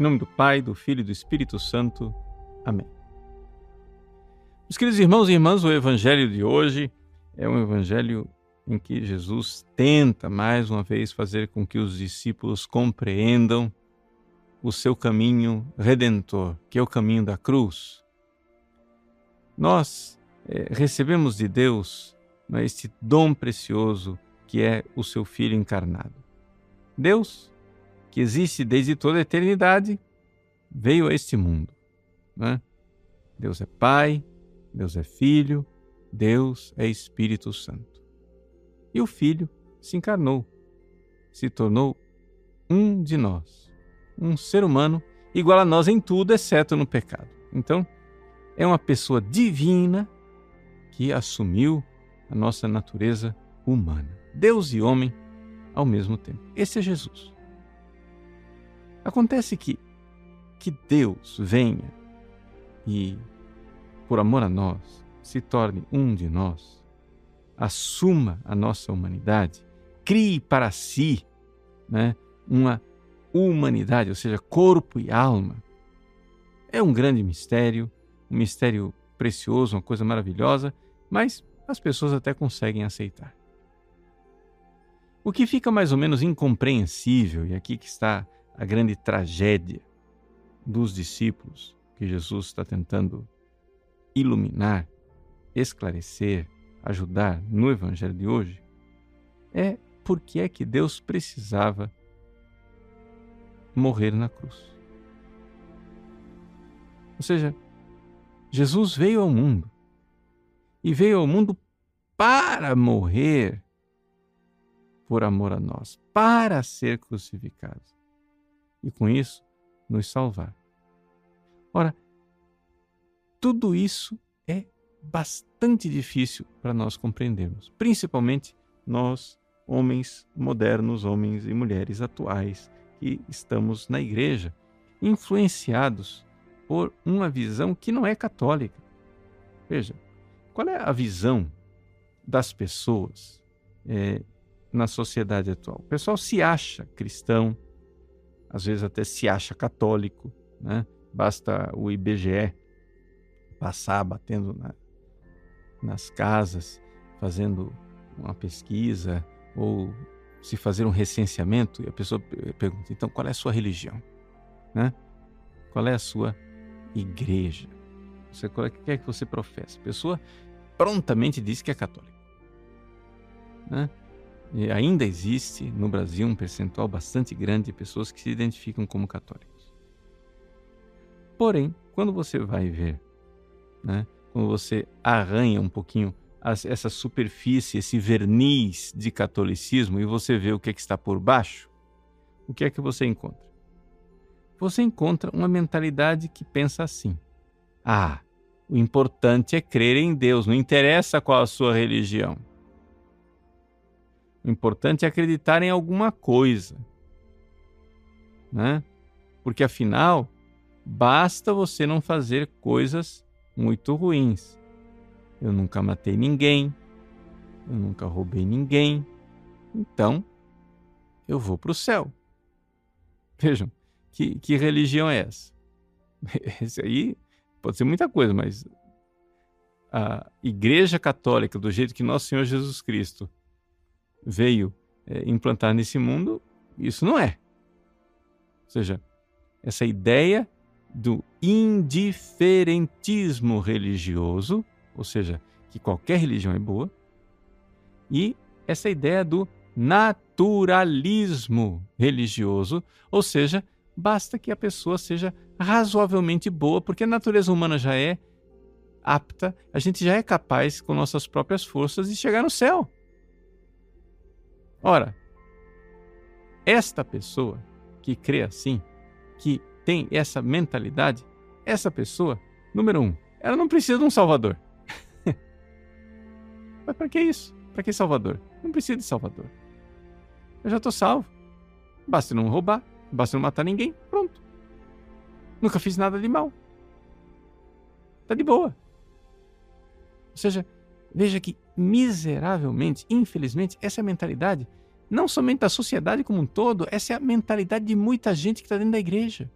Em nome do Pai, do Filho e do Espírito Santo. Amém. Meus queridos irmãos e irmãs, o evangelho de hoje é um evangelho em que Jesus tenta mais uma vez fazer com que os discípulos compreendam o seu caminho redentor, que é o caminho da cruz. Nós é, recebemos de Deus né, este dom precioso que é o seu Filho encarnado. Deus, que existe desde toda a eternidade, veio a este mundo. Né? Deus é Pai, Deus é Filho, Deus é Espírito Santo. E o Filho se encarnou, se tornou um de nós, um ser humano igual a nós em tudo, exceto no pecado. Então, é uma pessoa divina que assumiu a nossa natureza humana. Deus e homem ao mesmo tempo. Esse é Jesus. Acontece que que Deus venha e, por amor a nós, se torne um de nós, assuma a nossa humanidade, crie para si né, uma humanidade, ou seja, corpo e alma. É um grande mistério, um mistério precioso, uma coisa maravilhosa, mas as pessoas até conseguem aceitar. O que fica mais ou menos incompreensível, e aqui que está a grande tragédia dos discípulos que Jesus está tentando iluminar, esclarecer, ajudar no Evangelho de hoje, é por que é que Deus precisava morrer na cruz. Ou seja, Jesus veio ao mundo e veio ao mundo para morrer por amor a nós, para ser crucificado e com isso nos salvar. Ora, tudo isso é bastante difícil para nós compreendermos, principalmente nós, homens modernos, homens e mulheres atuais, que estamos na igreja, influenciados por uma visão que não é católica. Veja, qual é a visão das pessoas é, na sociedade atual? O pessoal se acha cristão, às vezes até se acha católico, né? Basta o IBGE passar batendo na, nas casas, fazendo uma pesquisa ou se fazer um recenseamento e a pessoa pergunta: então qual é a sua religião? Né? Qual é a sua igreja? Você, qual é, que é que você professa? A pessoa prontamente diz que é católica. Né? E ainda existe no Brasil um percentual bastante grande de pessoas que se identificam como católicos. Porém, quando você vai ver, né, quando você arranha um pouquinho essa superfície, esse verniz de catolicismo e você vê o que, é que está por baixo, o que é que você encontra? Você encontra uma mentalidade que pensa assim: ah, o importante é crer em Deus, não interessa qual a sua religião. O importante é acreditar em alguma coisa. Né? Porque afinal, basta você não fazer coisas muito ruins. Eu nunca matei ninguém, eu nunca roubei ninguém, então eu vou para o céu. Vejam, que, que religião é essa? Esse aí pode ser muita coisa, mas a Igreja Católica, do jeito que Nosso Senhor Jesus Cristo veio é, implantar nesse mundo, isso não é. Ou seja, essa ideia do indiferentismo religioso, ou seja, que qualquer religião é boa, e essa ideia do naturalismo religioso, ou seja, basta que a pessoa seja razoavelmente boa, porque a natureza humana já é apta, a gente já é capaz, com nossas próprias forças, de chegar no céu. Ora, esta pessoa que crê assim, que tem essa mentalidade, essa pessoa, número um, ela não precisa de um salvador. Mas para que isso? Para que salvador? Não precisa de salvador. Eu já estou salvo. Basta não roubar, basta não matar ninguém, pronto. Nunca fiz nada de mal. Tá de boa. Ou seja, veja que miseravelmente, infelizmente, essa é a mentalidade, não somente da sociedade como um todo, essa é a mentalidade de muita gente que está dentro da igreja.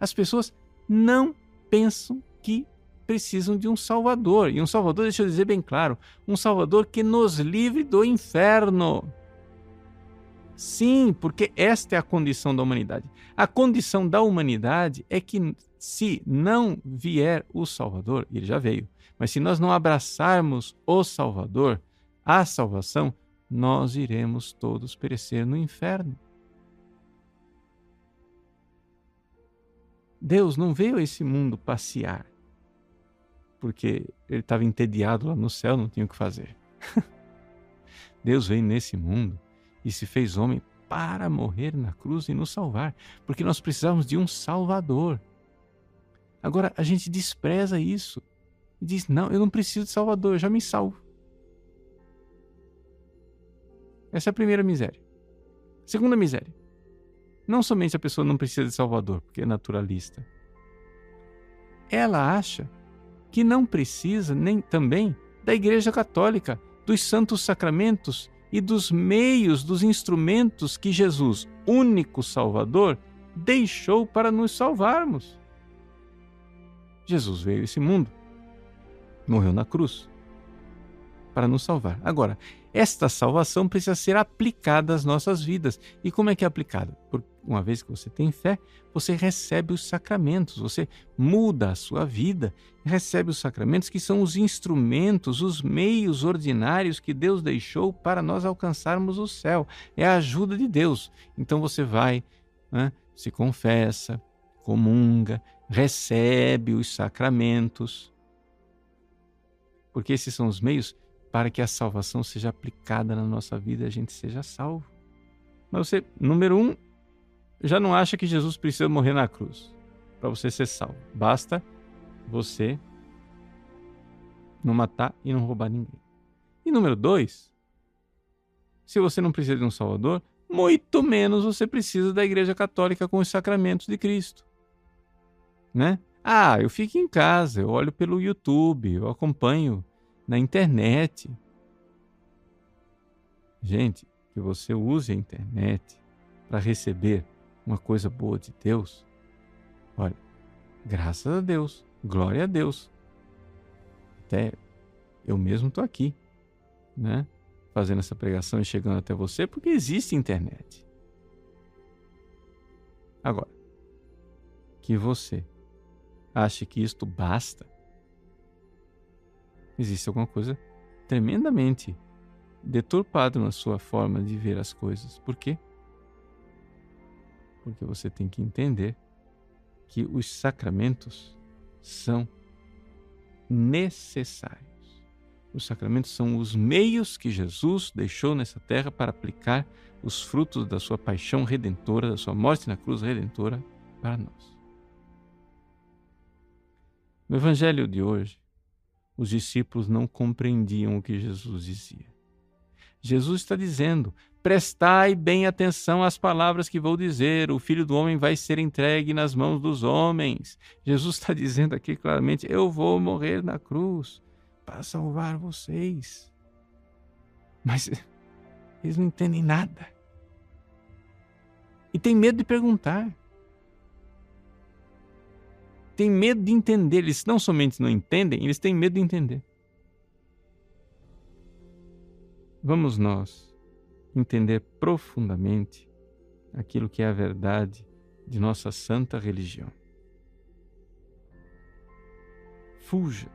as pessoas não pensam que precisam de um Salvador. E um Salvador, deixa eu dizer bem claro, um Salvador que nos livre do inferno. Sim, porque esta é a condição da humanidade. A condição da humanidade é que se não vier o Salvador, ele já veio, mas se nós não abraçarmos o Salvador, a salvação, nós iremos todos perecer no inferno. Deus não veio a esse mundo passear porque ele estava entediado lá no céu, não tinha o que fazer. Deus veio nesse mundo e se fez homem para morrer na cruz e nos salvar, porque nós precisamos de um Salvador. Agora, a gente despreza isso e diz: não, eu não preciso de Salvador, eu já me salvo. Essa é a primeira miséria. Segunda miséria. Não somente a pessoa não precisa de Salvador, porque é naturalista. Ela acha que não precisa nem também da Igreja Católica, dos santos sacramentos e dos meios, dos instrumentos que Jesus, único Salvador, deixou para nos salvarmos. Jesus veio a esse mundo, morreu na cruz para nos salvar. Agora, esta salvação precisa ser aplicada às nossas vidas. E como é que é aplicada? Por uma vez que você tem fé, você recebe os sacramentos, você muda a sua vida, recebe os sacramentos que são os instrumentos, os meios ordinários que Deus deixou para nós alcançarmos o céu. É a ajuda de Deus. Então você vai, né, se confessa, comunga, recebe os sacramentos, porque esses são os meios para que a salvação seja aplicada na nossa vida e a gente seja salvo. Mas você, número um, já não acha que Jesus precisa morrer na cruz para você ser salvo. Basta você não matar e não roubar ninguém. E número dois, se você não precisa de um Salvador, muito menos você precisa da Igreja Católica com os sacramentos de Cristo. Né? Ah, eu fico em casa, eu olho pelo YouTube, eu acompanho na internet. Gente, que você use a internet para receber uma coisa boa de Deus, olha, graças a Deus, glória a Deus. Até eu mesmo estou aqui, né? Fazendo essa pregação e chegando até você porque existe internet. Agora, que você ache que isto basta, existe alguma coisa tremendamente deturpada na sua forma de ver as coisas. Por quê? porque você tem que entender que os sacramentos são necessários. Os sacramentos são os meios que Jesus deixou nessa terra para aplicar os frutos da sua paixão redentora, da sua morte na cruz redentora para nós. No evangelho de hoje, os discípulos não compreendiam o que Jesus dizia. Jesus está dizendo: Prestai bem atenção às palavras que vou dizer. O filho do homem vai ser entregue nas mãos dos homens. Jesus está dizendo aqui claramente: Eu vou morrer na cruz para salvar vocês. Mas eles não entendem nada. E tem medo de perguntar. Tem medo de entender. Eles não somente não entendem, eles têm medo de entender. Vamos nós entender profundamente aquilo que é a verdade de nossa santa religião. Fuja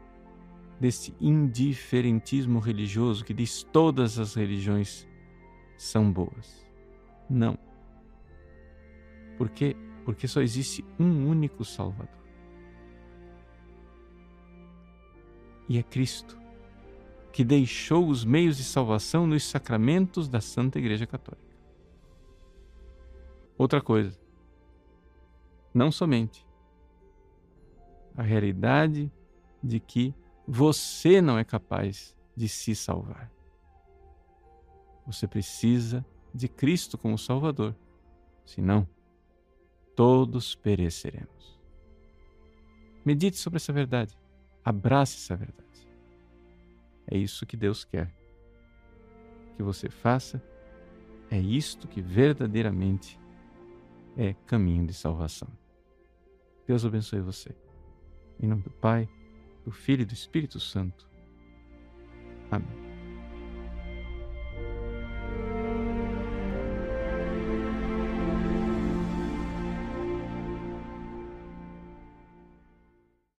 desse indiferentismo religioso que diz todas as religiões são boas. Não. Por quê? Porque só existe um único Salvador. E é Cristo que deixou os meios de salvação nos sacramentos da Santa Igreja Católica. Outra coisa, não somente a realidade de que você não é capaz de se salvar. Você precisa de Cristo como Salvador, senão todos pereceremos. Medite sobre essa verdade, abrace essa verdade. É isso que Deus quer que você faça. É isto que verdadeiramente é caminho de salvação. Deus abençoe você. Em nome do Pai, do Filho e do Espírito Santo. Amém.